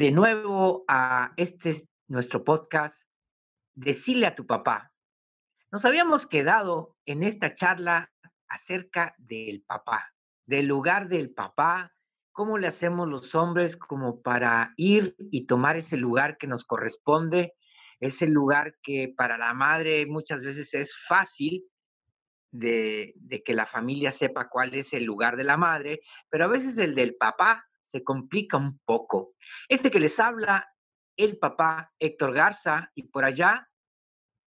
de nuevo a este nuestro podcast, Decirle a tu papá. Nos habíamos quedado en esta charla acerca del papá, del lugar del papá, cómo le hacemos los hombres como para ir y tomar ese lugar que nos corresponde, ese lugar que para la madre muchas veces es fácil de, de, que la familia sepa cuál es el lugar de la madre, pero a veces el del papá se complica un poco. Este que les habla, el papá Héctor Garza, y por allá.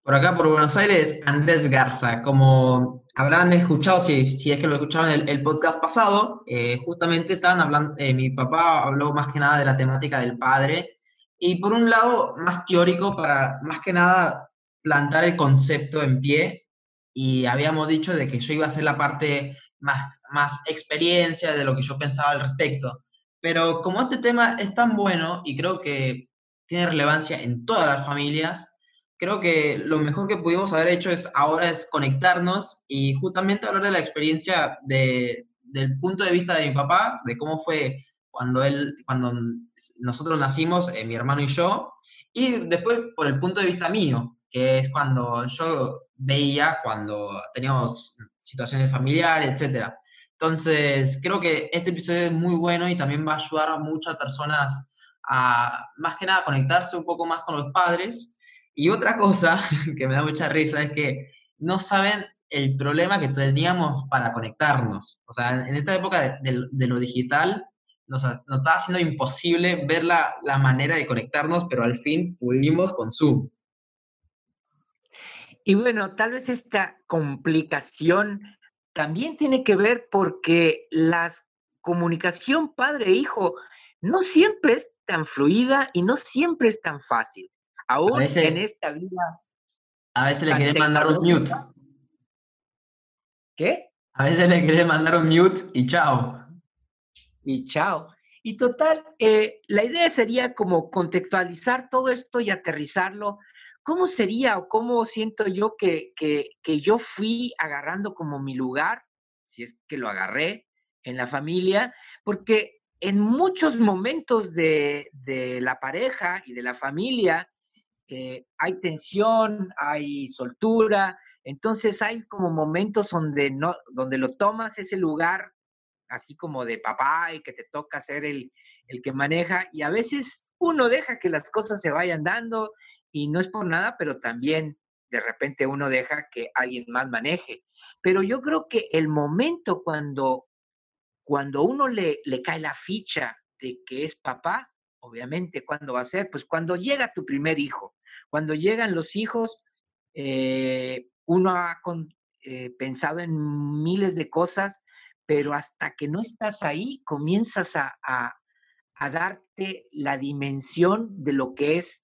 Por acá, por Buenos Aires, Andrés Garza. Como habrán escuchado, si, si es que lo escucharon el, el podcast pasado, eh, justamente estaban hablando, eh, mi papá habló más que nada de la temática del padre, y por un lado, más teórico, para más que nada plantar el concepto en pie, y habíamos dicho de que yo iba a hacer la parte más, más experiencia de lo que yo pensaba al respecto. Pero como este tema es tan bueno y creo que tiene relevancia en todas las familias, creo que lo mejor que pudimos haber hecho es ahora es conectarnos y justamente hablar de la experiencia de, del punto de vista de mi papá, de cómo fue cuando él, cuando nosotros nacimos, eh, mi hermano y yo, y después por el punto de vista mío, que es cuando yo veía cuando teníamos situaciones familiares, etcétera. Entonces, creo que este episodio es muy bueno y también va a ayudar a muchas personas a, más que nada, conectarse un poco más con los padres. Y otra cosa que me da mucha risa es que no saben el problema que teníamos para conectarnos. O sea, en esta época de, de, de lo digital nos, nos, estaba haciendo imposible ver la, la manera de conectarnos, pero al fin pudimos con Zoom. Y bueno, tal vez esta complicación también tiene que ver porque la comunicación padre-hijo no siempre es tan fluida y no siempre es tan fácil. Aún veces, en esta vida. A veces le quiere mandar un mute. ¿Qué? A veces le quiere mandar un mute y chao. Y chao. Y total, eh, la idea sería como contextualizar todo esto y aterrizarlo ¿cómo sería o cómo siento yo que, que, yo fui agarrando como mi lugar, si es que lo agarré en la familia? Porque en muchos momentos de, de la pareja y de la familia eh, hay tensión, hay soltura, entonces hay como momentos donde, no, donde lo tomas ese lugar así como de papá y que te toca ser el, el que maneja y a veces uno deja que las cosas se vayan dando y no es por nada, pero también de repente uno deja que alguien más maneje. Pero yo creo que el momento cuando, cuando uno le, le cae la ficha de que es papá, obviamente, ¿cuándo va a ser? Pues cuando llega tu primer hijo. Cuando llegan los hijos, eh, uno ha eh, pensado en miles de cosas, pero hasta que no estás ahí, comienzas a, a darte la dimensión de lo que es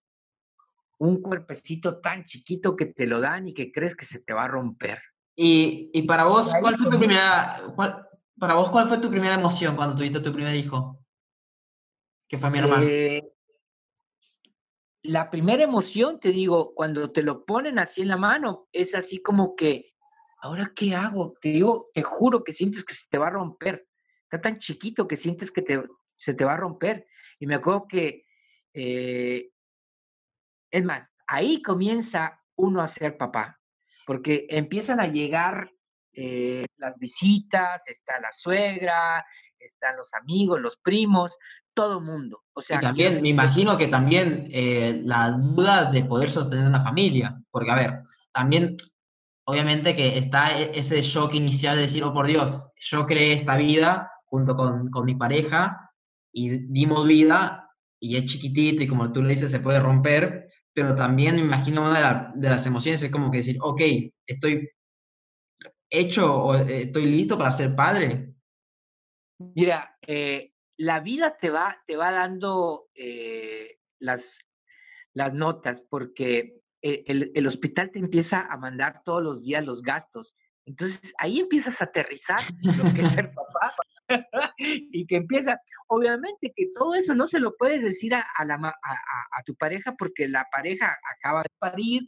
un cuerpecito tan chiquito que te lo dan y que crees que se te va a romper. Y, y para vos, ¿cuál fue tu primera, cuál, para vos, cuál fue tu primera emoción cuando tuviste tu primer hijo? Que fue mi hermano. Eh, la primera emoción, te digo, cuando te lo ponen así en la mano, es así como que, ¿ahora qué hago? Te digo, te juro que sientes que se te va a romper. Está tan chiquito que sientes que te, se te va a romper. Y me acuerdo que eh, es más, ahí comienza uno a ser papá, porque empiezan a llegar eh, las visitas, está la suegra, están los amigos, los primos, todo mundo. O sea, y también, me imagino que también eh, la duda de poder sostener una familia, porque a ver, también obviamente que está e, ese shock inicial de decir, oh por Dios, yo creé esta vida junto con, con mi pareja y dimos vida y es chiquitito y como tú le dices se puede romper, pero también me imagino una de, la, de, las emociones es como que decir, ok, estoy hecho o eh, estoy listo para ser padre. Mira, eh, la vida te va, te va dando eh, las, las notas porque el, el, hospital te empieza a mandar todos los días los gastos. Entonces ahí empiezas a aterrizar lo que es ser papá y que empieza, obviamente que todo eso no se lo puedes decir a, a, tu pareja porque la pareja acaba de parir,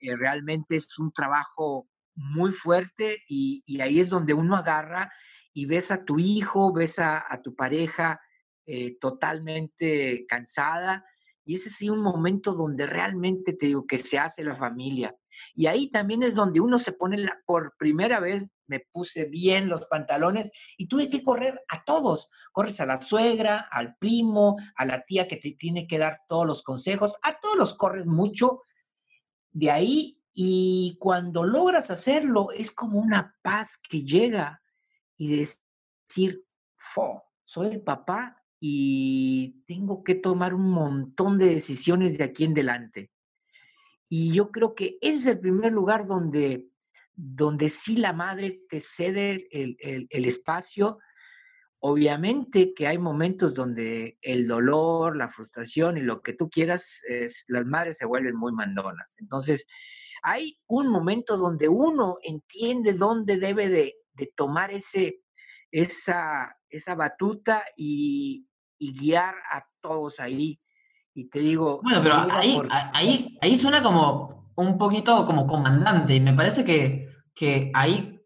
eh, realmente es un trabajo muy fuerte y, y, ahí es donde uno agarra y ves a tu hijo, ves a, tu pareja eh, totalmente cansada. Y ese sí un momento donde realmente te digo que se hace la familia. Y ahí también es donde uno se pone la, por primera vez, me puse bien los pantalones y tuve que correr a todos. Corres a la suegra, al primo, a la tía que te tiene que dar todos los consejos, a todos los corres mucho. De ahí y cuando logras hacerlo es como una paz que llega y decir, Fo, soy el papá y tengo que tomar un montón de decisiones de aquí en adelante. Y yo creo que ese es el primer lugar donde, donde sí la madre te cede el, espacio. Obviamente que hay momentos donde el dolor, la frustración y lo que tú quieras, es, las madres se vuelven muy mandonas. Entonces, hay un momento donde uno entiende dónde debe de, tomar ese, esa, esa batuta y, y, guiar a todos ahí y te digo... Bueno, pero ahí, ahí, ahí suena como un poquito como comandante y me parece que, que ahí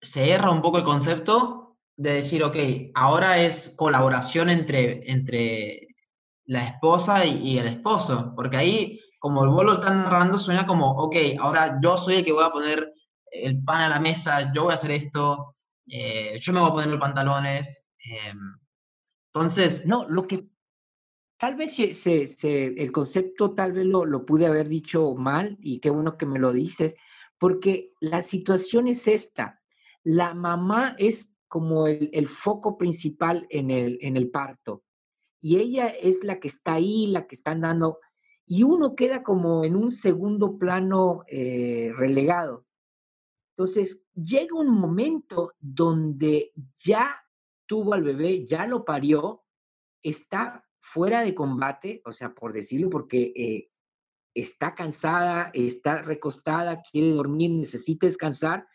se erra un poco el concepto de decir, ok, ahora es colaboración entre, entre la esposa y, el esposo, porque ahí, como el bolo está narrando, suena como, ok, ahora yo soy el que voy a poner el pan a la mesa, yo voy a hacer esto, eh, yo me voy a poner los pantalones. Em, entonces... No, lo que, Tal vez el concepto tal vez lo, pude haber dicho mal y qué bueno que me lo dices, porque la situación es esta. La mamá es como el, foco principal en el, parto y ella es la que está ahí, la que están dando, y uno queda como en un segundo plano eh, relegado. Entonces, llega un momento donde ya tuvo al bebé, ya lo parió, está fuera de combate, o sea, por decirlo, porque eh, está cansada, está recostada, quiere dormir, necesita descansar.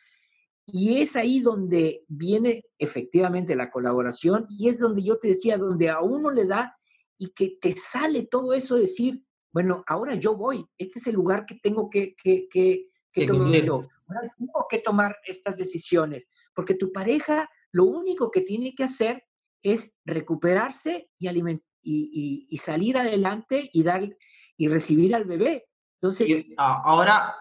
Y es ahí donde viene efectivamente la colaboración y es donde yo te decía, donde a uno le da y que te sale todo eso, decir, bueno, ahora yo voy, este es el lugar que tengo que, que, que, que tomar yo. Ahora tengo que tomar estas decisiones, porque tu pareja lo único que tiene que hacer es recuperarse y, alimentar y, salir adelante y dar y recibir al bebé. Entonces, ahora,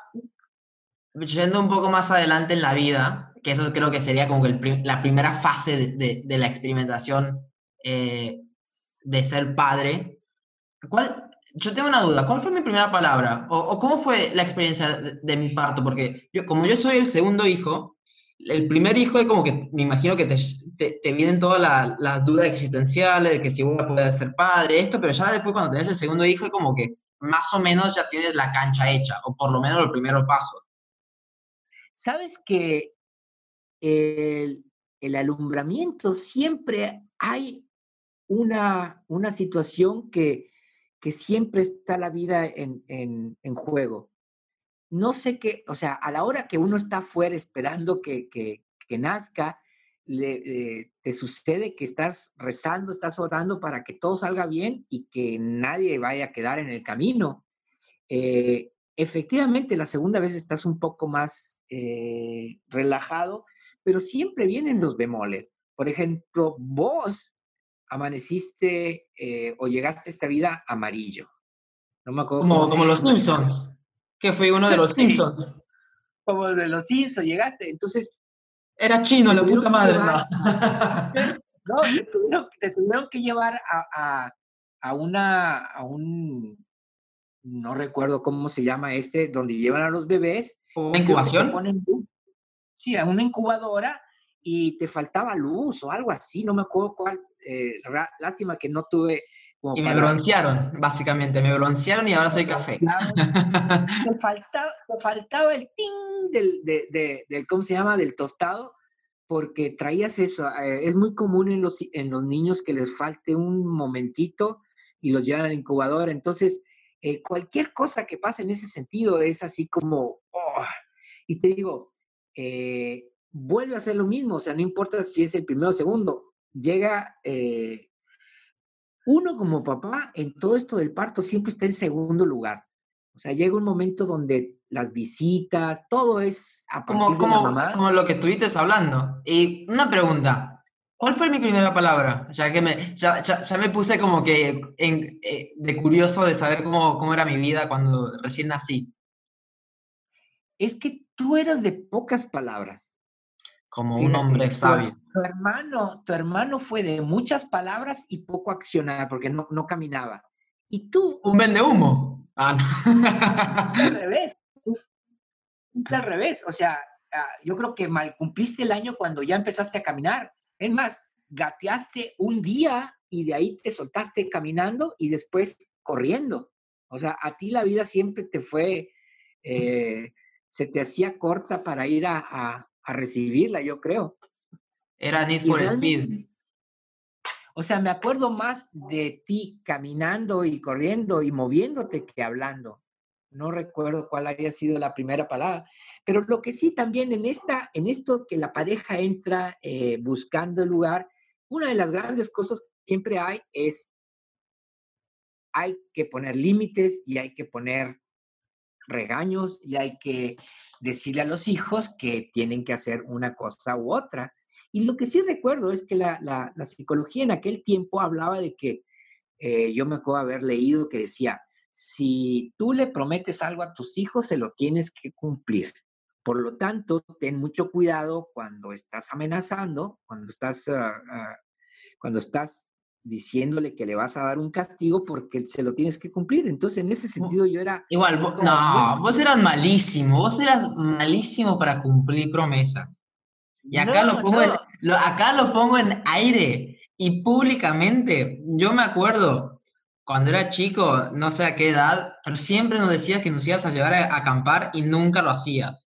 yendo un poco más adelante en la vida, que eso creo que sería como la primera fase de, la experimentación eh, de ser padre, ¿cuál, yo tengo una duda, ¿cuál fue mi primera palabra? ¿O, cómo fue la experiencia de, de, mi parto? Porque yo, como yo soy el segundo hijo, el primer hijo es como que me imagino que te, te, vienen todas las dudas existenciales de que si uno puede ser padre, esto, pero ya después cuando tenés el segundo hijo es como que más o menos ya tienes la cancha hecha, o por lo menos los primeros pasos. Sabes que el, alumbramiento siempre hay una, una situación que, que, siempre está la vida en, en, en juego no sé qué, o sea, a la hora que uno está afuera esperando que, nazca, le, te sucede que estás rezando, estás orando para que todo salga bien y que nadie vaya a quedar en el camino. Eh, efectivamente, la segunda vez estás un poco más eh, relajado, pero siempre vienen los bemoles. Por ejemplo, vos amaneciste eh, o llegaste a esta vida amarillo. No me acuerdo. Como, como los Simpsons que fue uno de los Simpsons. Como de los Simpsons, llegaste. Entonces. Era chino, la puta madre, no. te tuvieron, que llevar a, a, una, a un, no recuerdo cómo se llama este, donde llevan a los bebés. ¿Una incubación? sí, a una incubadora y te faltaba luz o algo así, no me acuerdo cuál. Eh, lástima que no tuve y me broncearon, básicamente, me broncearon y ahora soy café. Me faltaba, faltaba el ting del, del, ¿cómo se llama?, del tostado, porque traías eso. Eh, es muy común en los, en los niños que les falte un momentito y los llevan al incubador. Entonces, eh, cualquier cosa que pase en ese sentido es así como, oh, y te digo, eh, vuelve a ser lo mismo, o sea, no importa si es el primero o segundo, llega uno como papá en todo esto del parto siempre está en segundo lugar. O sea, llega un momento donde las visitas, todo es a como, como, Como lo que estuviste hablando. Y una pregunta, ¿Cuál fue mi primera palabra? Ya que me, ya, ya, me puse como que en, eh, de curioso de saber cómo, cómo era mi vida cuando recién nací. Es que tú eras de pocas palabras. Como un hombre sabio. Tu, hermano, tu hermano fue de muchas palabras y poco accionar porque no, no caminaba. Y tú. Un vende humo. Ah, Al revés. Al revés. O sea, ah, yo creo que mal cumpliste el año cuando ya empezaste a caminar. Es más, gateaste un día y de ahí te soltaste caminando y después corriendo. O sea, a ti la vida siempre te fue, eh, se te hacía corta para ir a, recibirla, yo creo. Era Need for Speed. O sea, me acuerdo más de ti caminando y corriendo y moviéndote que hablando. No recuerdo cuál haya sido la primera palabra, pero lo que sí también en, esta, en esto que la pareja entra eh, buscando el lugar, una de las grandes cosas que siempre hay es, hay que poner límites y hay que poner regaños y hay que decirle a los hijos que tienen que hacer una cosa u otra. Y lo que sí recuerdo es que la, psicología en aquel tiempo hablaba de que, eh, yo me acuerdo haber leído que decía, si tú le prometes algo a tus hijos, se lo tienes que cumplir. Por lo tanto, ten mucho cuidado cuando estás amenazando, cuando estás, ah, ah, cuando estás diciéndole que le vas a dar un castigo porque se lo tienes que cumplir. Entonces, en ese sentido yo era... Igual, no, vos eras malísimo, vos eras malísimo para cumplir promesa. Y acá, lo pongo en, acá lo pongo en aire y públicamente. Yo me acuerdo, cuando era chico, no sé a qué edad, pero siempre nos decías que nos ibas a llevar a acampar y nunca lo hacías.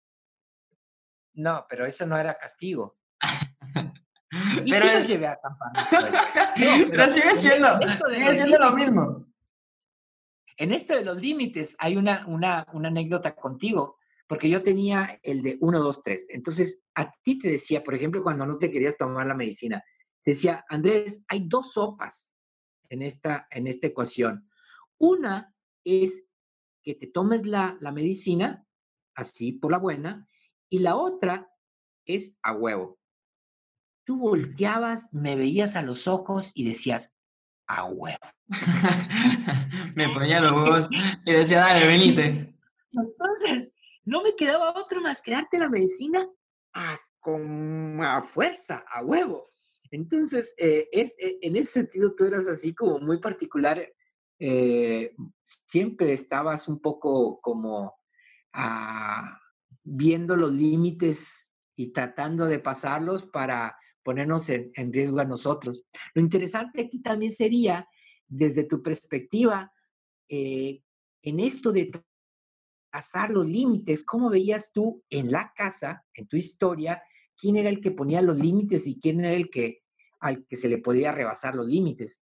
No, pero eso no era castigo. pero es... llevé a pero, sigue siendo, sigue siendo lo mismo. En esto de los límites hay una, una, una anécdota contigo, porque yo tenía el de 1, 2, 3. Entonces, a ti te decía, por ejemplo, cuando no te querías tomar la medicina, te decía, Andrés, hay dos sopas en esta, en esta ecuación. Una es que te tomes la, la medicina, así por la buena, y la otra es a huevo. Tú volteabas, me veías a los ojos y decías, a huevo. me ponía los huevos y decía, dale, venite. Entonces, no me quedaba otro más que darte la medicina a, con, a fuerza, a huevo. Entonces, eh, eh, en ese sentido tú eras así como muy particular. Eh, siempre estabas un poco como a, viendo los límites y tratando de pasarlos para ponernos en, riesgo a nosotros. Lo interesante aquí también sería, desde tu perspectiva, eh, en esto de pasar los límites, ¿cómo veías tú en la casa, en tu historia, quién era el que ponía los límites y quién era el que al que se le podía rebasar los límites?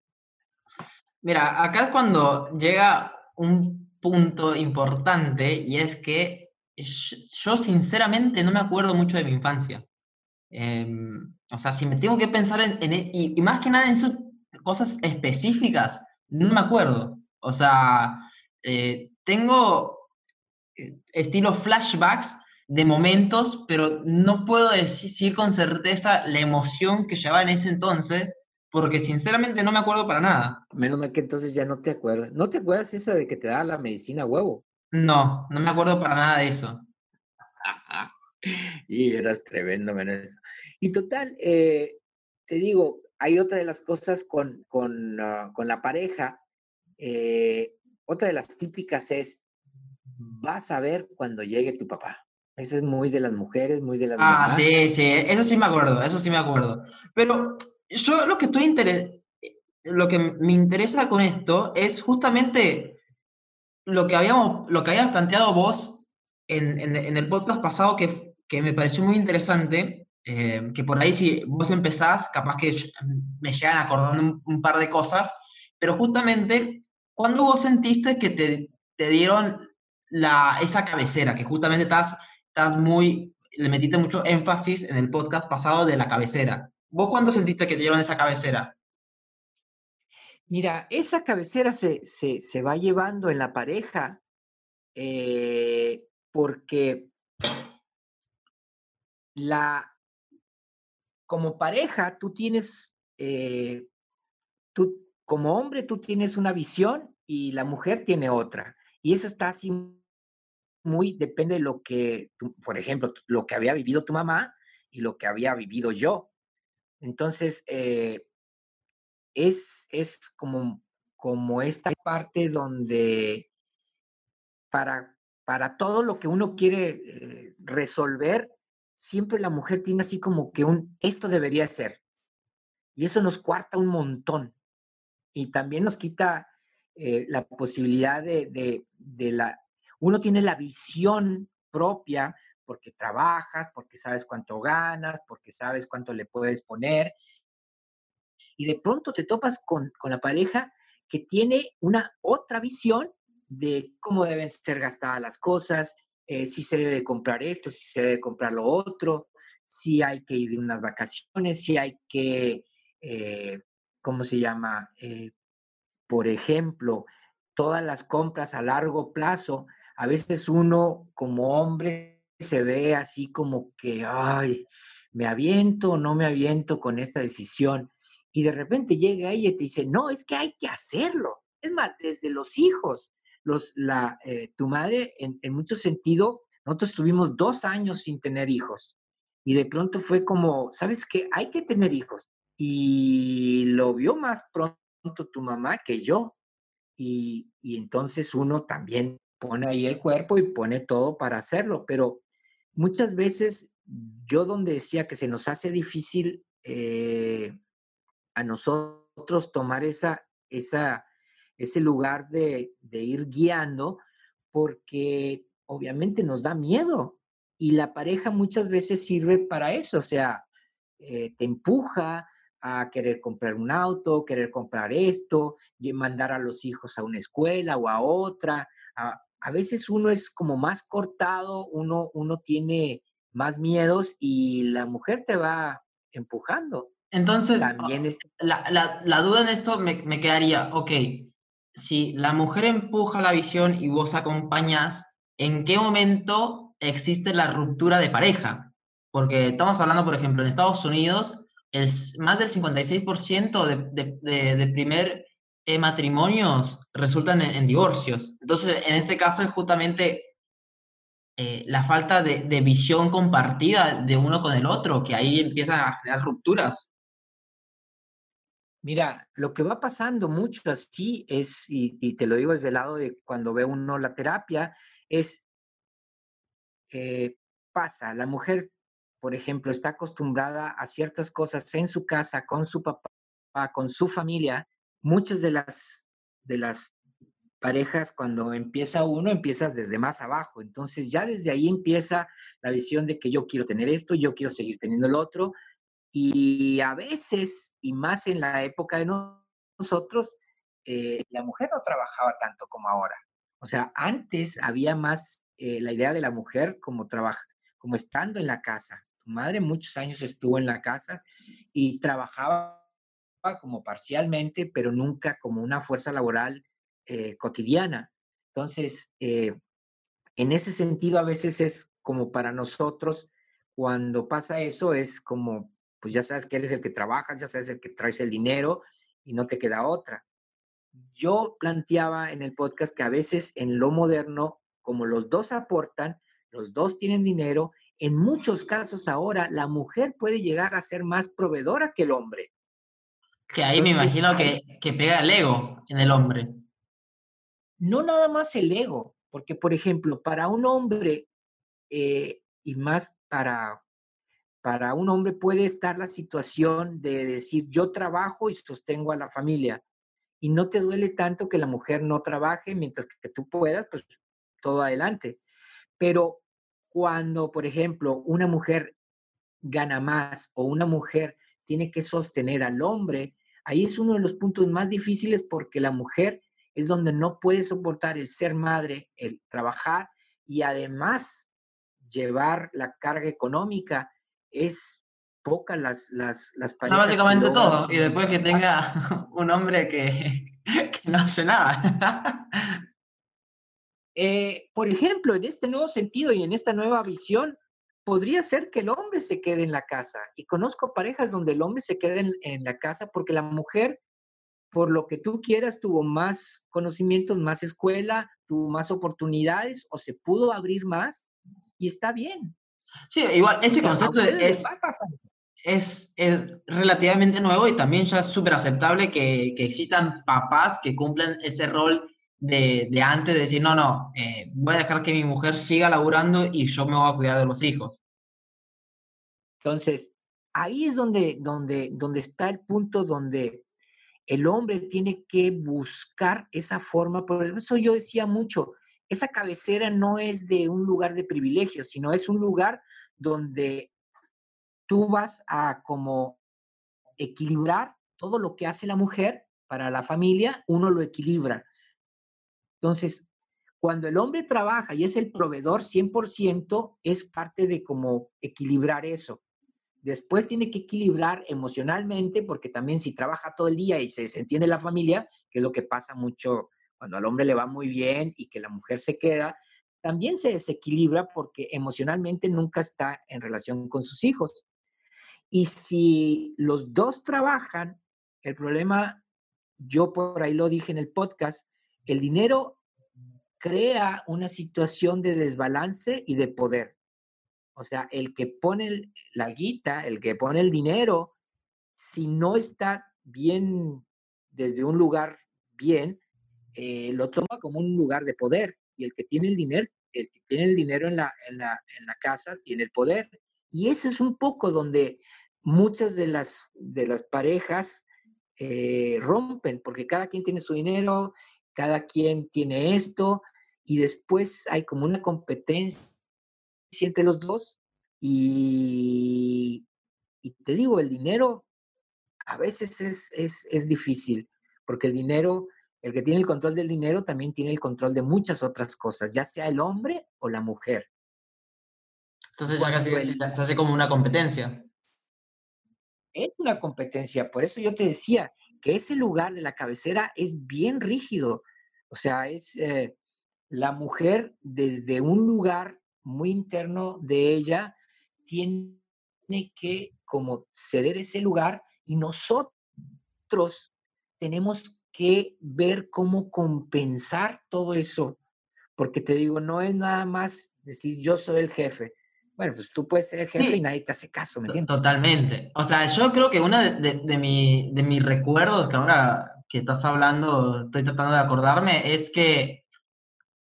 Mira, acá es cuando llega un punto importante y es que yo sinceramente no me acuerdo mucho de mi infancia. Em, o sea, si me tengo que pensar en, e, y, más que nada en sus cosas específicas, no me acuerdo. O sea, eh, tengo eh, estilo flashbacks de momentos, pero no puedo decir con certeza la emoción que llevaba en ese entonces, porque sinceramente no me acuerdo para nada. Menos mal que entonces ya no te acuerdas. ¿No te acuerdas esa de que te da la medicina huevo? No, no me acuerdo para nada de eso. y eras tremendo, menos. Y total, eh, te digo, hay otra de las cosas con, con, ah, la pareja. Eh, otra de las típicas es, vas a ver cuando llegue tu papá. Esa es muy de las mujeres, muy de las Ah, sí, sí, eso sí me acuerdo, eso sí me acuerdo. Pero yo lo que estoy lo que me interesa con esto es justamente lo que habíamos, lo que habías planteado vos en, en, el podcast pasado que, que, me pareció muy interesante, eh, que por ahí si vos empezás, capaz que me llegan a acordar un, par de cosas, pero justamente, cuando vos sentiste que te, te dieron la, esa cabecera, que justamente estás, estás muy, le metiste mucho énfasis en el podcast pasado de la cabecera. ¿Vos cuándo sentiste que te dieron esa cabecera? Mira, esa cabecera se, se, va llevando en la pareja eh, porque la, como pareja, tú tienes, eh, tú como hombre, tú tienes una visión y la mujer tiene otra. Y eso está así muy, depende de lo que, por ejemplo, lo que había vivido tu mamá y lo que había vivido yo. Entonces, eh, es, es como, como esta parte donde para, para todo lo que uno quiere eh, resolver, siempre la mujer tiene así como que un, esto debería ser. Y eso nos cuarta un montón. Y también nos quita eh, la posibilidad de, de, de, la... Uno tiene la visión propia porque trabajas, porque sabes cuánto ganas, porque sabes cuánto le puedes poner. Y de pronto te topas con, con la pareja que tiene una otra visión de cómo deben ser gastadas las cosas, eh, si se debe comprar esto, si se debe comprar lo otro, si hay que ir de unas vacaciones, si hay que, eh, ¿cómo se llama? Eh, por ejemplo, todas las compras a largo plazo, a veces uno como hombre se ve así como que, ay, me aviento o no me aviento con esta decisión. Y de repente llega ella y te dice, no, es que hay que hacerlo. Es más, desde los hijos, eh, tu madre, en, en mucho sentido, nosotros tuvimos dos años sin tener hijos. Y de pronto fue como, ¿sabes qué? Hay que tener hijos. Y lo vio más pronto tu mamá que yo. Y, y entonces uno también pone ahí el cuerpo y pone todo para hacerlo. Pero muchas veces yo donde decía que se nos hace difícil eh, a nosotros tomar esa, esa, ese lugar de, de ir guiando, porque obviamente nos da miedo y la pareja muchas veces sirve para eso, o sea, eh, te empuja a querer comprar un auto, querer comprar esto, y mandar a los hijos a una escuela o a otra. A, a veces uno es como más cortado, uno, uno tiene más miedos y la mujer te va empujando. Entonces, También es... la, la, la duda en esto me, me quedaría, ok, si la mujer empuja la visión y vos acompañas, ¿en qué momento existe la ruptura de pareja? Porque estamos hablando, por ejemplo, en Estados Unidos, es más del 56% de, primer eh, matrimonios resultan en, divorcios. Entonces, en este caso es justamente eh, la falta de, visión compartida de uno con el otro, que ahí empiezan a generar rupturas. Mira, lo que va pasando mucho así es, y, te lo digo desde el lado de cuando ve uno la terapia, es, eh, pasa, la mujer, por ejemplo, está acostumbrada a ciertas cosas en su casa, con su papá, con su familia. Muchas de las, de las parejas, cuando empieza uno, empiezas desde más abajo. Entonces ya desde ahí empieza la visión de que yo quiero tener esto, yo quiero seguir teniendo el otro, y a veces, y más en la época de nosotros, eh, la mujer no trabajaba tanto como ahora. O sea, antes había más eh, la idea de la mujer como trabaja, como estando en la casa. Tu madre muchos años estuvo en la casa y trabajaba como parcialmente, pero nunca como una fuerza laboral eh, cotidiana. Entonces, eh, en ese sentido, a veces es como para nosotros, cuando pasa eso, es como pues ya sabes que eres el que trabajas, ya sabes el que traes el dinero y no te queda otra. Yo planteaba en el podcast que a veces en lo moderno, como los dos aportan, los dos tienen dinero, en muchos casos ahora la mujer puede llegar a ser más proveedora que el hombre. Que ahí Entonces, me imagino que, que pega el ego en el hombre. No nada más el ego, porque por ejemplo, para un hombre eh, y más para para un hombre puede estar la situación de decir, yo trabajo y sostengo a la familia, y no te duele tanto que la mujer no trabaje mientras que tú puedas, pues todo adelante. Pero cuando, por ejemplo, una mujer gana más o una mujer tiene que sostener al hombre, ahí es uno de los puntos más difíciles porque la mujer es donde no puede soportar el ser madre, el trabajar y además llevar la carga económica es poca las, las, las parejas. No, básicamente todo. Y después que tenga un hombre que, que no hace nada. eh, por ejemplo, en este nuevo sentido y en esta nueva visión, podría ser que el hombre se quede en la casa. Y conozco parejas donde el hombre se queda en, la casa porque la mujer, por lo que tú quieras, tuvo más conocimientos, más escuela, tuvo más oportunidades o se pudo abrir más y está bien. Sí, igual, ese concepto es, es, relativamente nuevo y también ya es súper aceptable que, que, existan papás que cumplen ese rol de, de antes de decir, no, no, eh, voy a dejar que mi mujer siga laburando y yo me voy a cuidar de los hijos. Entonces, ahí es donde, donde, donde está el punto donde el hombre tiene que buscar esa forma. Por eso yo decía mucho, esa cabecera no es de un lugar de privilegio, sino es un lugar donde tú vas a como equilibrar todo lo que hace la mujer para la familia, uno lo equilibra. Entonces, cuando el hombre trabaja y es el proveedor 100%, es parte de como equilibrar eso. Después tiene que equilibrar emocionalmente, porque también si trabaja todo el día y se desentiende la familia, que es lo que pasa mucho cuando al hombre le va muy bien y que la mujer se queda, también se desequilibra porque emocionalmente nunca está en relación con sus hijos. Y si los dos trabajan, el problema, yo por ahí lo dije en el podcast, el dinero crea una situación de desbalance y de poder. O sea, el que pone la guita, el que pone el dinero, si no está bien desde un lugar bien, eh, lo toma como un lugar de poder. Y el que tiene el dinero, el que tiene el dinero en la, en la, en la casa, tiene el poder. Y eso es un poco donde muchas de las, de las parejas eh, rompen, porque cada quien tiene su dinero, cada quien tiene esto y después hay como una competencia entre los dos y, te digo, el dinero a veces es, es, difícil, porque el dinero, el que tiene el control del dinero también tiene el control de muchas otras cosas, ya sea el hombre o la mujer. Entonces ya casi se hace como una competencia. Es una competencia, por eso yo te decía, que ese lugar de la cabecera es bien rígido. O sea, es eh, la mujer desde un lugar muy interno de ella tiene que como ceder ese lugar y nosotros tenemos que ver cómo compensar todo eso. Porque te digo, no es nada más decir yo soy el jefe. Bueno, pues tú puedes ser el jefe y nadie te hace caso, ¿me entiendes? Totalmente. O sea, yo creo que uno de, de, mis recuerdos que ahora que estás hablando, estoy tratando de acordarme, es que,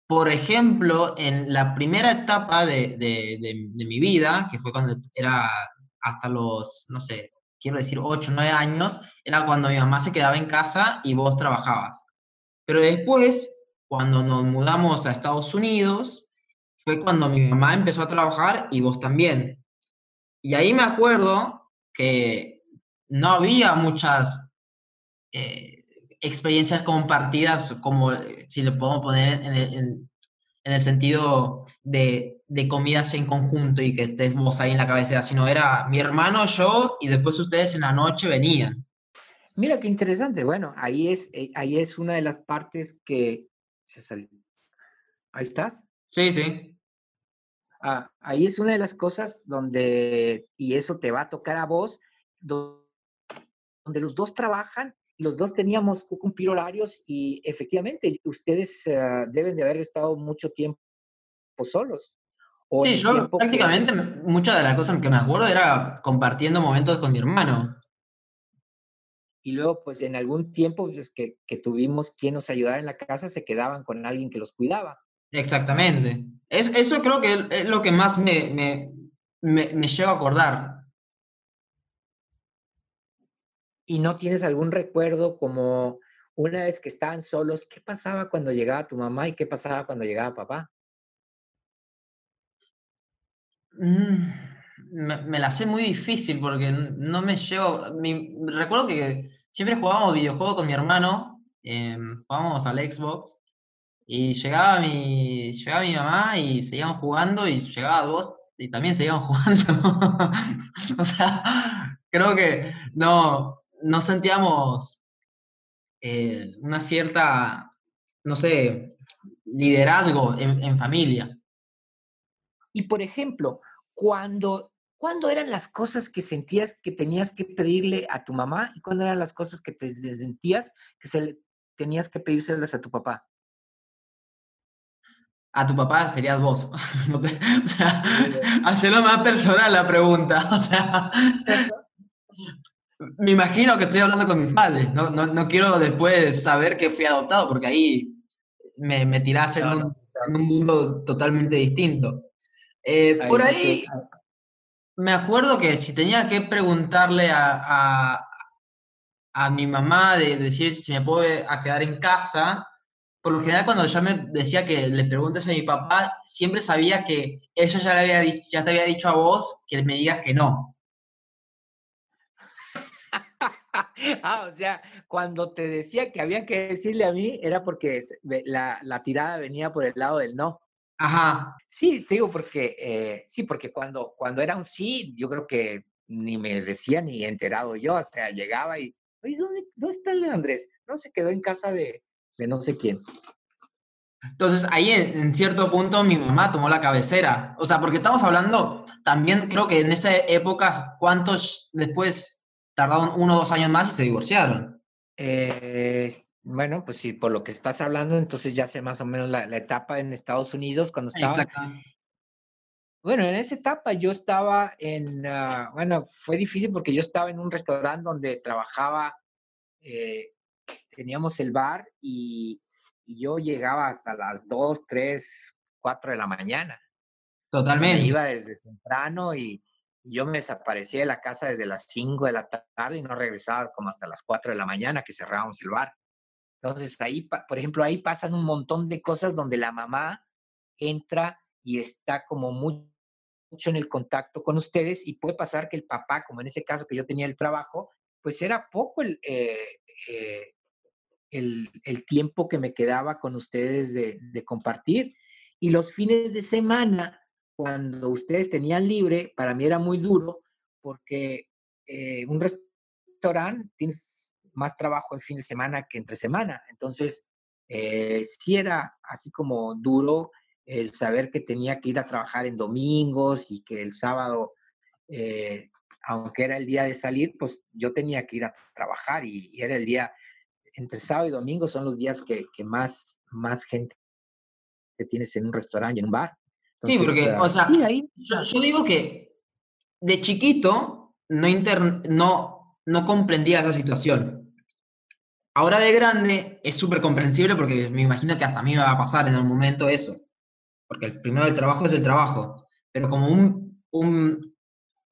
por ejemplo, en la primera etapa de, de, mi vida, que fue cuando era hasta los, no sé, quiero decir 8 o 9 años, era cuando mi mamá se quedaba en casa y vos trabajabas. Pero después, cuando nos mudamos a Estados Unidos, fue cuando mi mamá empezó a trabajar y vos también. Y ahí me acuerdo que no había muchas eh, experiencias compartidas, como si le podemos poner en el, sentido de, comidas en conjunto y que estés vos ahí en la cabecera, sino era mi hermano, yo y después ustedes en la noche venían. Mira qué interesante. Bueno, ahí es, eh, ahí es una de las partes que se salió. ¿Ahí estás? Sí, sí. Ah, ahí es una de las cosas donde, y eso te va a tocar a vos, donde los dos trabajan y los dos teníamos que cumplir horarios y efectivamente ustedes ah, deben de haber estado mucho tiempo solos. Sí, yo prácticamente muchas de las cosas que me acuerdo era compartiendo momentos con mi hermano. Y luego, pues en algún tiempo pues, que, que tuvimos quien nos ayudara en la casa, se quedaban con alguien que los cuidaba. Exactamente. Es, eso creo que es lo que más me, me, me, lleva a acordar. ¿Y no tienes algún recuerdo como una vez que estaban solos, qué pasaba cuando llegaba tu mamá y qué pasaba cuando llegaba papá? Mm, me, la sé muy difícil porque no me llevo. recuerdo que siempre jugábamos videojuegos con mi hermano, eh, jugábamos al Xbox y llegaba mi, llegaba mi mamá y seguíamos jugando y llegaba vos y también seguíamos jugando. o sea, creo que no, no sentíamos eh, una cierta, no sé, liderazgo en, familia. Y por ejemplo, cuando, ¿cuándo eran las cosas que sentías que tenías que pedirle a tu mamá y cuándo eran las cosas que te sentías que se le, tenías que pedírselas a tu papá? A tu papá serías vos. o sea, hacerlo más personal la pregunta. O sea, me imagino que estoy hablando con mis padres. No, no, no quiero después saber que fui adoptado, porque ahí me, me tirás en, un, en, un, mundo totalmente distinto. Eh, por ahí, me acuerdo que si tenía que preguntarle a, a, a mi mamá de, decir si me puedo quedar en casa, por lo general cuando yo me decía que le preguntes a mi papá, siempre sabía que ella ya, le había ya te había dicho a vos que me digas que no. ah, o sea, cuando te decía que había que decirle a mí, era porque la, la tirada venía por el lado del no. Ajá. Sí, te digo porque, eh, sí, porque cuando, cuando era un sí, yo creo que ni me decía ni enterado yo, o sea, llegaba y, oye, ¿dónde, dónde está el Andrés? No, se quedó en casa de, de no sé quién. Entonces, ahí en, en, cierto punto mi mamá tomó la cabecera. O sea, porque estamos hablando, también creo que en esa época, ¿cuántos después tardaron uno o dos años más y se divorciaron. Eh, bueno, pues sí, por lo que estás hablando, entonces ya sé más o menos la, la etapa en Estados Unidos cuando estaba. Bueno, en esa etapa yo estaba en, uh, bueno, fue difícil porque yo estaba en un restaurante donde trabajaba, eh, teníamos el bar y, y, yo llegaba hasta las 2, 3, 4 de la mañana. Totalmente. Me iba desde temprano y, yo me desaparecía de la casa desde las 5 de la tarde y no regresaba como hasta las 4 de la mañana que cerrábamos el bar. Entonces ahí, por ejemplo, ahí pasan un montón de cosas donde la mamá entra y está como mucho en el contacto con ustedes y puede pasar que el papá, como en ese caso que yo tenía el trabajo, pues era poco el, eh, eh, el, tiempo que me quedaba con ustedes de, de compartir. Y los fines de semana, cuando ustedes tenían libre, para mí era muy duro porque eh, un restaurante tienes más trabajo el fin de semana que entre semana. Entonces, eh, sí era así como duro el saber que tenía que ir a trabajar en domingos y que el sábado, eh, aunque era el día de salir, pues yo tenía que ir a trabajar y, y era el día, entre sábado y domingo son los días que, que más, más gente que tienes en un restaurante en un bar. Entonces, sí, porque, uh, o sea, sí, ahí... yo, yo, digo que de chiquito no, inter, no, no comprendía esa situación. Ahora de grande es súper comprensible porque me imagino que hasta a mí me va a pasar en un momento eso. Porque el primero el trabajo es el trabajo. Pero como un, un,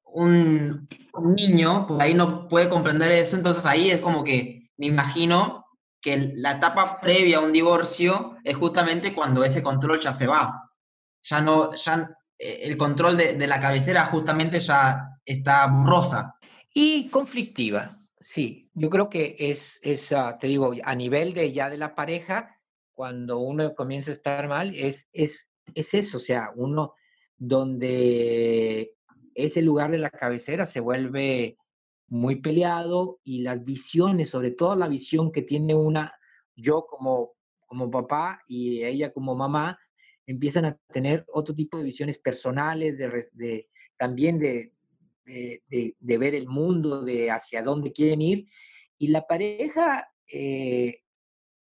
un, un niño por ahí no puede comprender eso, entonces ahí es como que me imagino que la etapa previa a un divorcio es justamente cuando ese control ya se va ya no, ya eh, el control de, de, la cabecera justamente ya está borrosa. Y conflictiva, sí. Yo creo que es, es uh, te digo, a nivel de ya de la pareja, cuando uno comienza a estar mal, es, es, es eso, o sea, uno donde ese lugar de la cabecera se vuelve muy peleado y las visiones, sobre todo la visión que tiene una, yo como, como papá y ella como mamá, empiezan a tener otro tipo de visiones personales, de, de también de, de, de, ver el mundo, de hacia dónde quieren ir. Y la pareja, eh,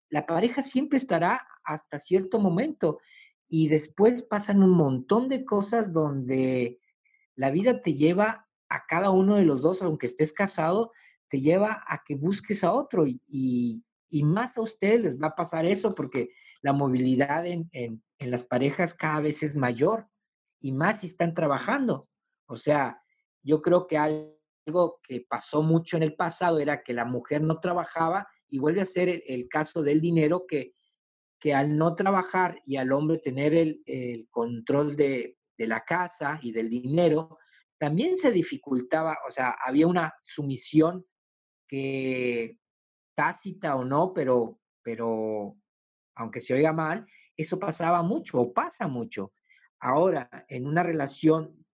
la pareja siempre estará hasta cierto momento. Y después pasan un montón de cosas donde la vida te lleva a cada uno de los dos, aunque estés casado, te lleva a que busques a otro. Y, y, y más a ustedes les va a pasar eso porque la movilidad en, en, en las parejas cada vez es mayor y más si están trabajando. O sea, yo creo que algo que pasó mucho en el pasado era que la mujer no trabajaba y vuelve a ser el, caso del dinero que, que al no trabajar y al hombre tener el, el control de, de, la casa y del dinero, también se dificultaba, o sea, había una sumisión que tácita o no, pero, pero aunque se oiga mal, eso pasaba mucho o pasa mucho. Ahora, en una relación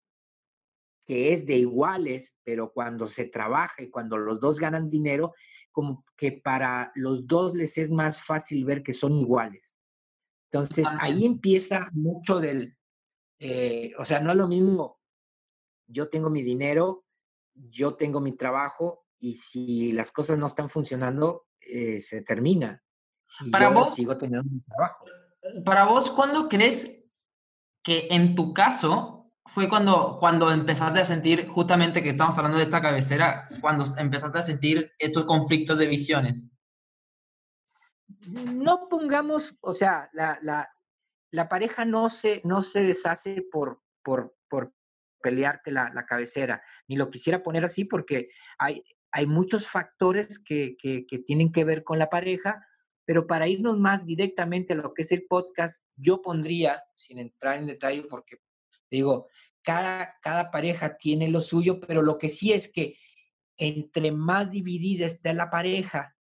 que es de iguales, pero cuando se trabaja y cuando los dos ganan dinero, como que para los dos les es más fácil ver que son iguales. Entonces, ahí empieza mucho del, eh, o sea, no es lo mismo yo tengo mi dinero, yo tengo mi trabajo y si las cosas no están funcionando, eh, se termina. para vos, sigo teniendo mi trabajo. Para vos, ¿cuándo crees que en tu caso fue cuando, cuando empezaste a sentir, justamente que estamos hablando de esta cabecera, cuando empezaste a sentir estos conflictos de visiones? No pongamos, o sea, la, la, pareja no se, no se deshace por, por, por pelearte la, la, cabecera, ni lo quisiera poner así porque hay, hay muchos factores que, que, que tienen que ver con la pareja, pero para irnos más directamente a lo que es el podcast, yo pondría, sin entrar en detalle, porque digo, cada, cada pareja tiene lo suyo, pero lo que sí es que entre más dividida está la pareja,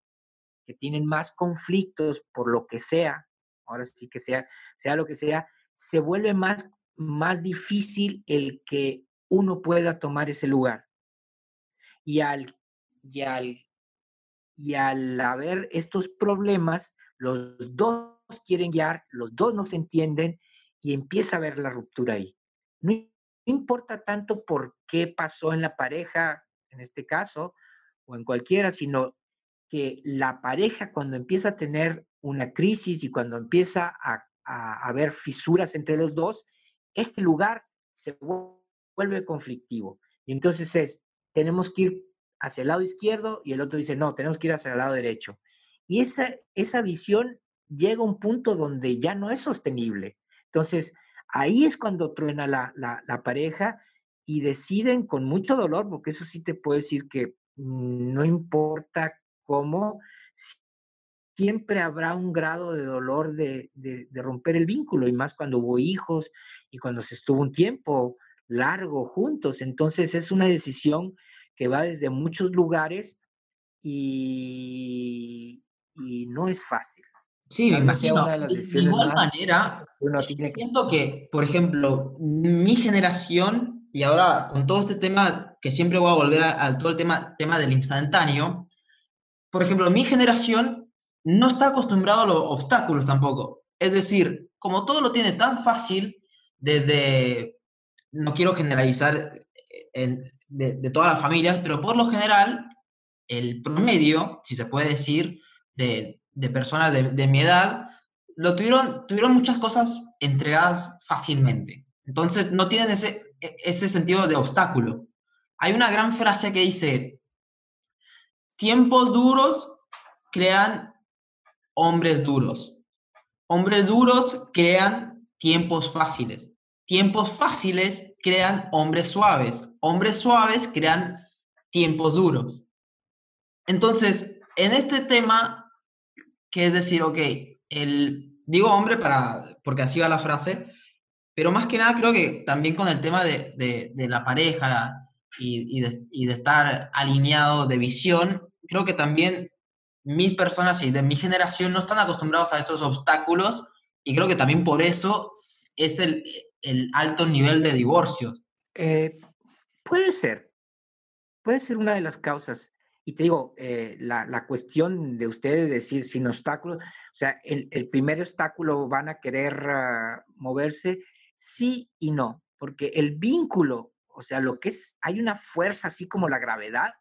que tienen más conflictos por lo que sea, ahora sí que sea, sea lo que sea, se vuelve más, más difícil el que uno pueda tomar ese lugar. Y al, y al y al haber estos problemas, los dos quieren guiar, los dos no se entienden y empieza a haber la ruptura ahí. No importa tanto por qué pasó en la pareja, en este caso, o en cualquiera, sino que la pareja cuando empieza a tener una crisis y cuando empieza a, haber fisuras entre los dos, este lugar se vuelve conflictivo. Y entonces es, tenemos que ir hacia el lado izquierdo y el otro dice, no, tenemos que ir hacia el lado derecho. Y esa, esa visión llega a un punto donde ya no es sostenible. Entonces, ahí es cuando truena la, la, pareja y deciden con mucho dolor, porque eso sí te puedo decir que no importa cómo, siempre habrá un grado de dolor de, de, de, romper el vínculo, y más cuando hubo hijos y cuando se estuvo un tiempo largo juntos. Entonces es una decisión que va desde muchos lugares y, no es fácil. Sí, me imagino. de, igual manera, uno tiene que... siento que, por ejemplo, mi generación, y ahora con todo este tema, que siempre voy a volver a, todo el tema, tema del instantáneo, por ejemplo, mi generación no está acostumbrado a los obstáculos tampoco. Es decir, como todo lo tiene tan fácil, desde, no quiero generalizar de, todas las familias, pero por lo general, el promedio, si se puede decir, de, personas de, mi edad, lo tuvieron, tuvieron muchas cosas entregadas fácilmente. Entonces, no tienen ese, e, ese sentido de obstáculo. Hay una gran frase que dice, tiempos duros crean hombres duros. Hombres duros crean tiempos fáciles. Tiempos fáciles crean hombres suaves. Hombres suaves crean tiempos duros. Entonces, en este tema, que es decir, ok, el, digo hombre para, porque así va la frase, pero más que nada creo que también con el tema de, la pareja y, de, estar alineado de visión, creo que también mis personas y de mi generación no están acostumbrados a estos obstáculos y creo que también por eso es el, el alto nivel de divorcios. Eh, puede ser, puede ser una de las causas. Y te digo, eh, la, cuestión de ustedes decir sin obstáculos, o sea, el, primer obstáculo van a querer ah, moverse, sí y no, porque el vínculo, o sea, lo que es, hay una fuerza así como la gravedad,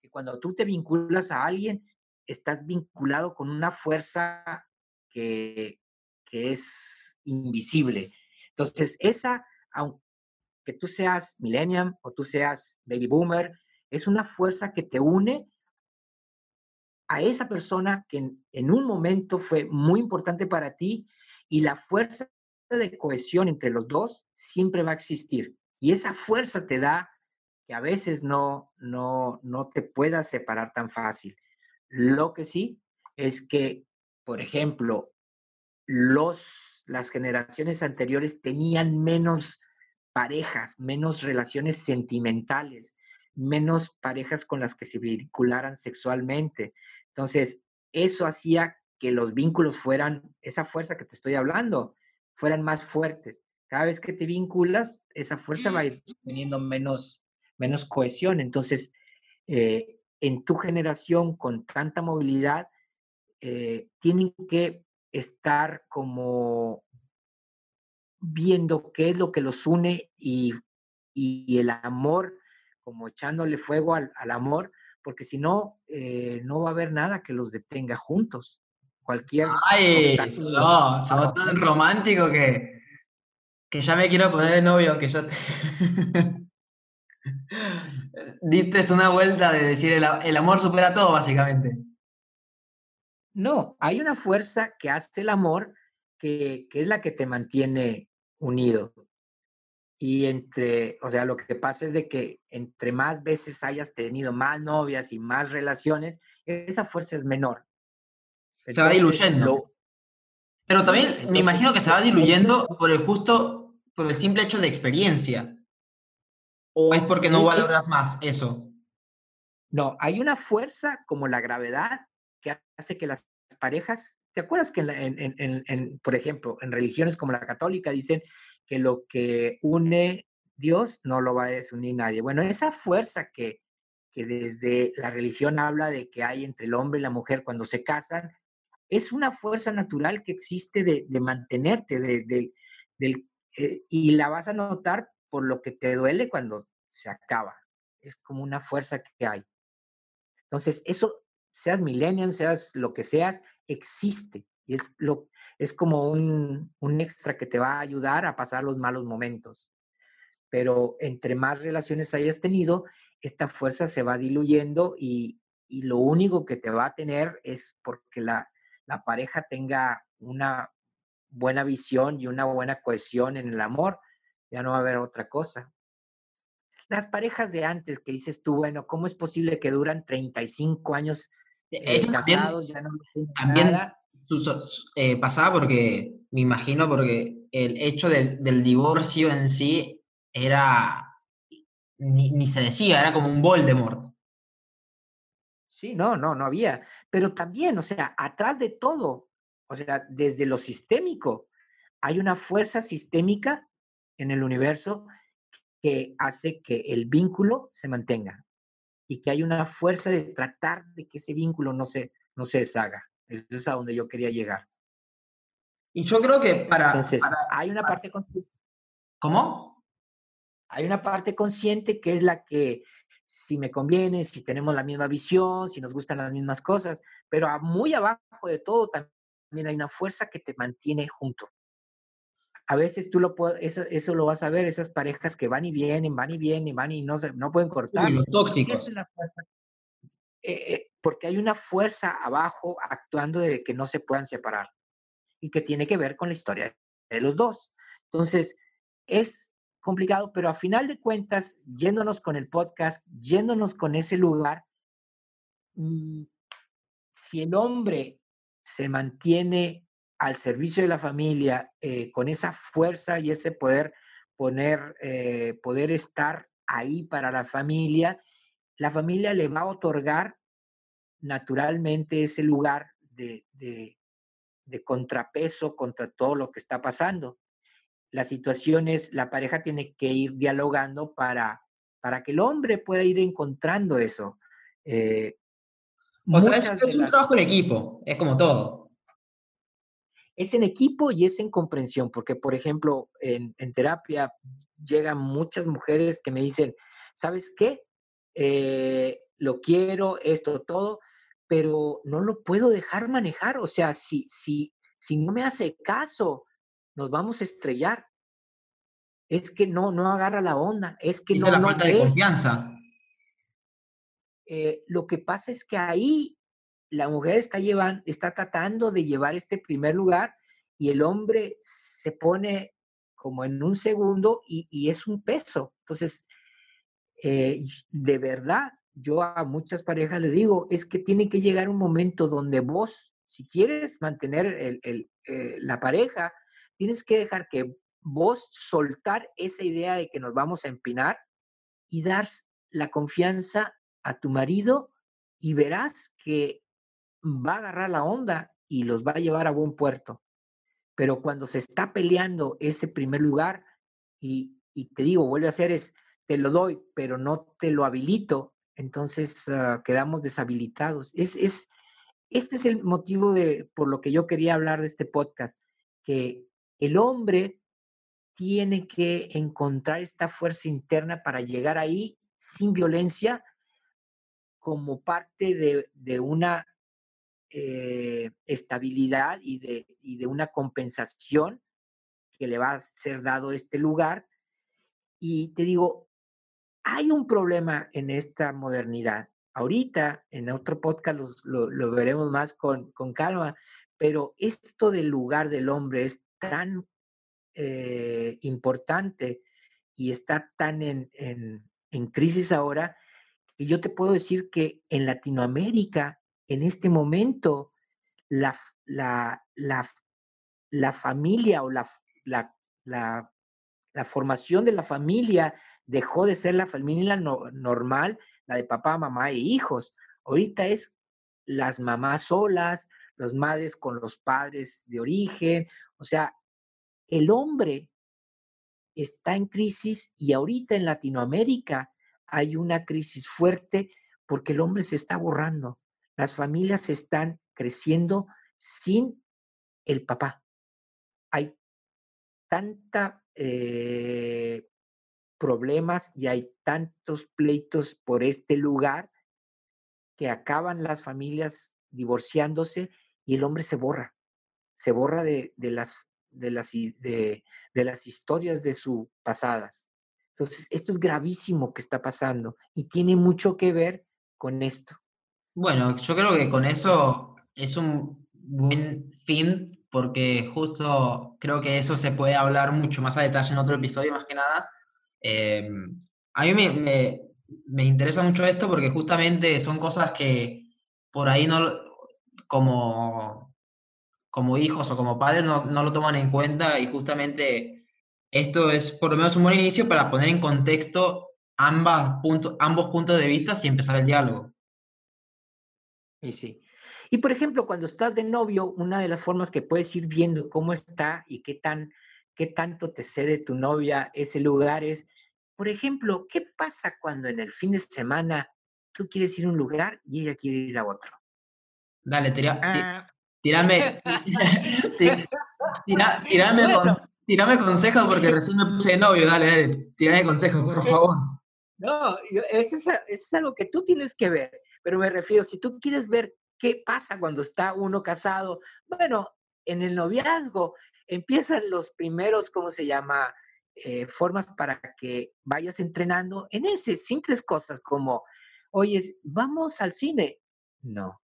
que cuando tú te vinculas a alguien, estás vinculado con una fuerza que, que es invisible. Entonces, esa, aunque tú seas millennium o tú seas baby boomer, es una fuerza que te une a esa persona que en, un momento fue muy importante para ti y la fuerza de cohesión entre los dos siempre va a existir. Y esa fuerza te da que a veces no, no, no te puedas separar tan fácil. Lo que sí es que, por ejemplo, los las generaciones anteriores tenían menos parejas, menos relaciones sentimentales, menos parejas con las que se vincularan sexualmente. Entonces, eso hacía que los vínculos fueran, esa fuerza que te estoy hablando, fueran más fuertes. Cada vez que te vinculas, esa fuerza va a ir teniendo menos, menos cohesión. Entonces, eh, en tu generación con tanta movilidad, eh, tienen que estar como viendo qué es lo que los une y y, el amor, como echándole fuego al, amor, porque si no, eh, no va a haber nada que los detenga juntos. Cualquier. Ay, no, somos tan romántico que, que ya me quiero poner de novio, que yo. Diste una vuelta de decir el, el amor supera todo, básicamente. No, hay una fuerza que hace el amor que, es la que te mantiene unido. Y entre, o sea, lo que pasa es de que entre más veces hayas tenido más novias y más relaciones, esa fuerza es menor. se va diluyendo. Pero también me imagino que se va diluyendo por el justo, por el simple hecho de experiencia. ¿O es porque no valoras más eso? No, hay una fuerza como la gravedad que hace que las parejas ¿Te acuerdas que, en, por ejemplo, en religiones como la católica dicen que lo que une Dios no lo va a desunir nadie? Bueno, esa fuerza que, que desde la religión habla de que hay entre el hombre y la mujer cuando se casan, es una fuerza natural que existe de, mantenerte, de, del, eh, y la vas a notar por lo que te duele cuando se acaba. Es como una fuerza que hay. Entonces, eso, seas millennial, seas lo que seas, existe y es, lo, es como un, extra que te va a ayudar a pasar los malos momentos. Pero entre más relaciones hayas tenido, esta fuerza se va diluyendo y, lo único que te va a tener es porque la, la pareja tenga una buena visión y una buena cohesión en el amor, ya no va a haber otra cosa. Las parejas de antes que dices tú, bueno, ¿cómo es posible que duran 35 años es ya no también eh, pasaba porque, me imagino, porque el hecho del divorcio en sí era, ni, se decía, era como un Voldemort. Sí, no, no, no había. Pero también, o sea, atrás de todo, o sea, desde lo sistémico, hay una fuerza sistémica en el universo que hace que el vínculo se mantenga y que hay una fuerza de tratar de que ese vínculo no se, no se deshaga. Eso es a donde yo quería llegar. Y yo creo que para... Entonces, hay una parte... ¿Cómo? Hay una parte consciente que es la que si me conviene, si tenemos la misma visión, si nos gustan las mismas cosas, pero muy abajo de todo también hay una fuerza que te mantiene junto a veces tú lo puedes, eso, lo vas a ver, esas parejas que van y vienen, van y vienen, van y no, se, no pueden cortar. los tóxicos. Eh, eh, porque hay una fuerza abajo actuando de que no se puedan separar y que tiene que ver con la historia de los dos. Entonces, es complicado, pero a final de cuentas, yéndonos con el podcast, yéndonos con ese lugar, mm, si el hombre se mantiene al servicio de la familia, eh, con esa fuerza y ese poder poner, eh, poder estar ahí para la familia, la familia le va a otorgar naturalmente ese lugar de, contrapeso contra todo lo que está pasando. La situación es, la pareja tiene que ir dialogando para, para que el hombre pueda ir encontrando eso. Eh, o sea, es, un trabajo en equipo, es como todo es en equipo y es en comprensión, porque por ejemplo, en, terapia llegan muchas mujeres que me dicen, ¿sabes qué? Eh, lo quiero, esto, todo, pero no lo puedo dejar manejar. O sea, si, si, si no me hace caso, nos vamos a estrellar. Es que no, no agarra la onda, es que no. la falta de confianza. Eh, lo que pasa es que ahí la mujer está, llevando, está tratando de llevar este primer lugar y el hombre se pone como en un segundo y, es un peso. Entonces, eh, de verdad, yo a muchas parejas le digo, es que tiene que llegar un momento donde vos, si quieres mantener eh, la pareja, tienes que dejar que vos soltar esa idea de que nos vamos a empinar y dar la confianza a tu marido y verás que va a agarrar la onda y los va a llevar a buen puerto. Pero cuando se está peleando ese primer lugar y, te digo, vuelve a hacer es, te lo doy, pero no te lo habilito, entonces ah, quedamos deshabilitados. Es, es, este es el motivo de, por lo que yo quería hablar de este podcast, que el hombre tiene que encontrar esta fuerza interna para llegar ahí sin violencia como parte de, una eh, estabilidad y de, y de una compensación que le va a ser dado este lugar. Y te digo, hay un problema en esta modernidad. Ahorita, en otro podcast lo, veremos más con, calma, pero esto del lugar del hombre es tan eh, importante y está tan en, crisis ahora, que yo te puedo decir que en Latinoamérica, en este momento, la, familia o la, la, formación de la familia dejó de ser la familia normal, la de papá, mamá e hijos. Ahorita es las mamás solas, las madres con los padres de origen. O sea, el hombre está en crisis y ahorita en Latinoamérica hay una crisis fuerte porque el hombre se está borrando. Las familias están creciendo sin el papá. Hay tanta eh, problemas y hay tantos pleitos por este lugar que acaban las familias divorciándose y el hombre se borra, se borra de, las, de, las, de, las historias de sus pasadas. Entonces, esto es gravísimo que está pasando y tiene mucho que ver con esto. Bueno, yo creo que con eso es un buen fin porque justo creo que eso se puede hablar mucho más a detalle en otro episodio, más que nada, eh, a mí me, interesa mucho esto porque justamente son cosas que por ahí no, como, como hijos o como padres no, lo toman en cuenta y justamente esto es por lo menos un buen inicio para poner en contexto ambas ambos puntos de vista y empezar el diálogo. Y sí. Y por ejemplo, cuando estás de novio, una de las formas que puedes ir viendo cómo está y qué tan qué tanto te cede tu novia ese lugar es, por ejemplo, ¿qué pasa cuando en el fin de semana tú quieres ir a un lugar y ella quiere ir a otro? Dale, tira, ah. tirame, tirame, consejos porque recién me puse de novio, dale, dale, tirame consejos, por favor. No, eso es, eso es algo que tú tienes que ver, pero me refiero, si tú quieres ver qué pasa cuando está uno casado, bueno, en el noviazgo empiezan los primeros, ¿cómo se llama? Eh, formas para que vayas entrenando en ese, simples cosas como, oye, ¿vamos al cine? No.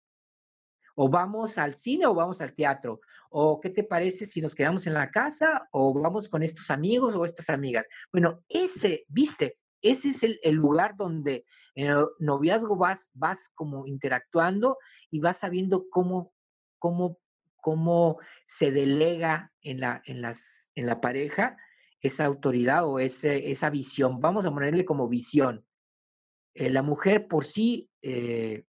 O vamos al cine o vamos al teatro. O qué te parece si nos quedamos en la casa o vamos con estos amigos o estas amigas. Bueno, ese, viste, ese es el, el lugar donde en el noviazgo vas, vas como interactuando y vas sabiendo cómo, cómo cómo se delega en la, en las, en la pareja esa autoridad o ese, esa visión. Vamos a ponerle como visión. Eh, la mujer por sí eh,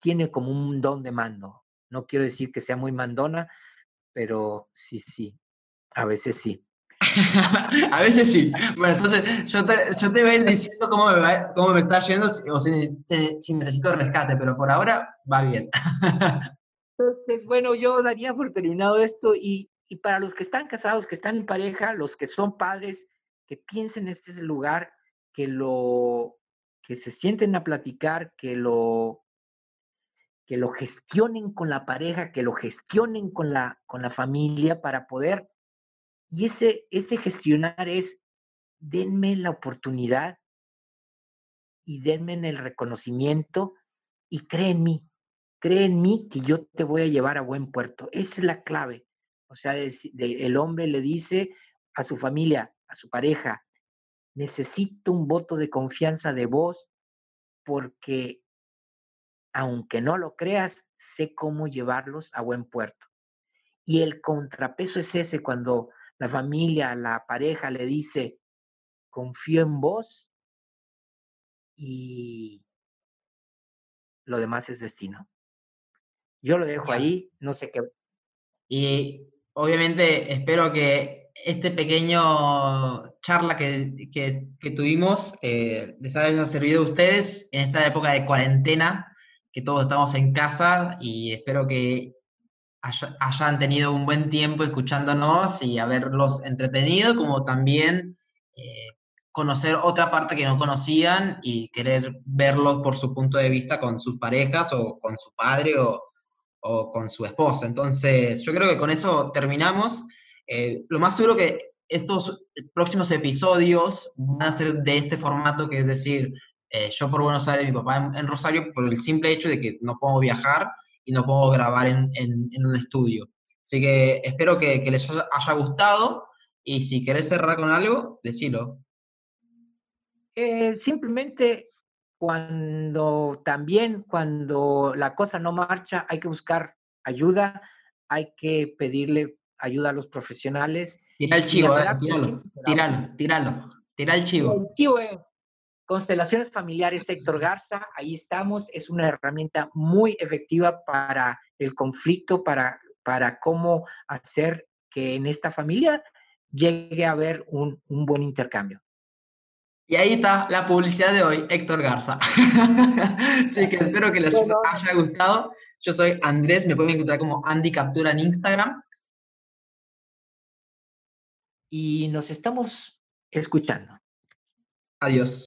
tiene como un don de mando. No quiero decir que sea muy mandona, pero sí, sí, a veces sí. a veces sí. Bueno, entonces yo te, yo te voy a ir diciendo cómo me, cómo me está yendo o si, si necesito rescate, pero por ahora va bien. Entonces, bueno, yo daría por terminado esto y, para los que están casados, que están en pareja, los que son padres, que piensen en este lugar, que lo, que se sienten a platicar, que lo, que lo gestionen con la pareja, que lo gestionen con la, con la familia para poder, y ese, ese gestionar es, denme la oportunidad y denme el reconocimiento y creen en mí, cree en mí que yo te voy a llevar a buen puerto. Esa es la clave. O sea, el hombre le dice a su familia, a su pareja, necesito un voto de confianza de vos porque, aunque no lo creas, sé cómo llevarlos a buen puerto. Y el contrapeso es ese cuando la familia, la pareja le dice, confío en vos y lo demás es destino. Yo lo dejo ahí, no sé qué. Y obviamente espero que este pequeño charla que, que, tuvimos eh, les haya servido a ustedes en esta época de cuarentena, que todos estamos en casa y espero que hayan tenido un buen tiempo escuchándonos y haberlos entretenido, como también eh, conocer otra parte que no conocían y querer verlos por su punto de vista con sus parejas o con su padre o, con su esposa. Entonces, yo creo que con eso terminamos. Eh, lo más seguro que estos próximos episodios van a ser de este formato, que es decir, eh, yo por Buenos Aires, mi papá en, Rosario, por el simple hecho de que no puedo viajar y no puedo grabar en, un estudio. Así que espero que, les haya gustado y si querés cerrar con algo, decilo. Eh, simplemente cuando también cuando la cosa no marcha hay que buscar ayuda, hay que pedirle ayuda a los profesionales. Tira el chivo, eh, tíralo, tíralo, tíralo, tira el chivo. El chivo Constelaciones Familiares Héctor Garza, ahí estamos, es una herramienta muy efectiva para el conflicto, para, para cómo hacer que en esta familia llegue a haber un, buen intercambio. Y ahí está la publicidad de hoy, Héctor Garza. Así que espero que les haya gustado. Yo soy Andrés, me pueden encontrar como Andy Captura en Instagram. Y nos estamos escuchando. Adiós.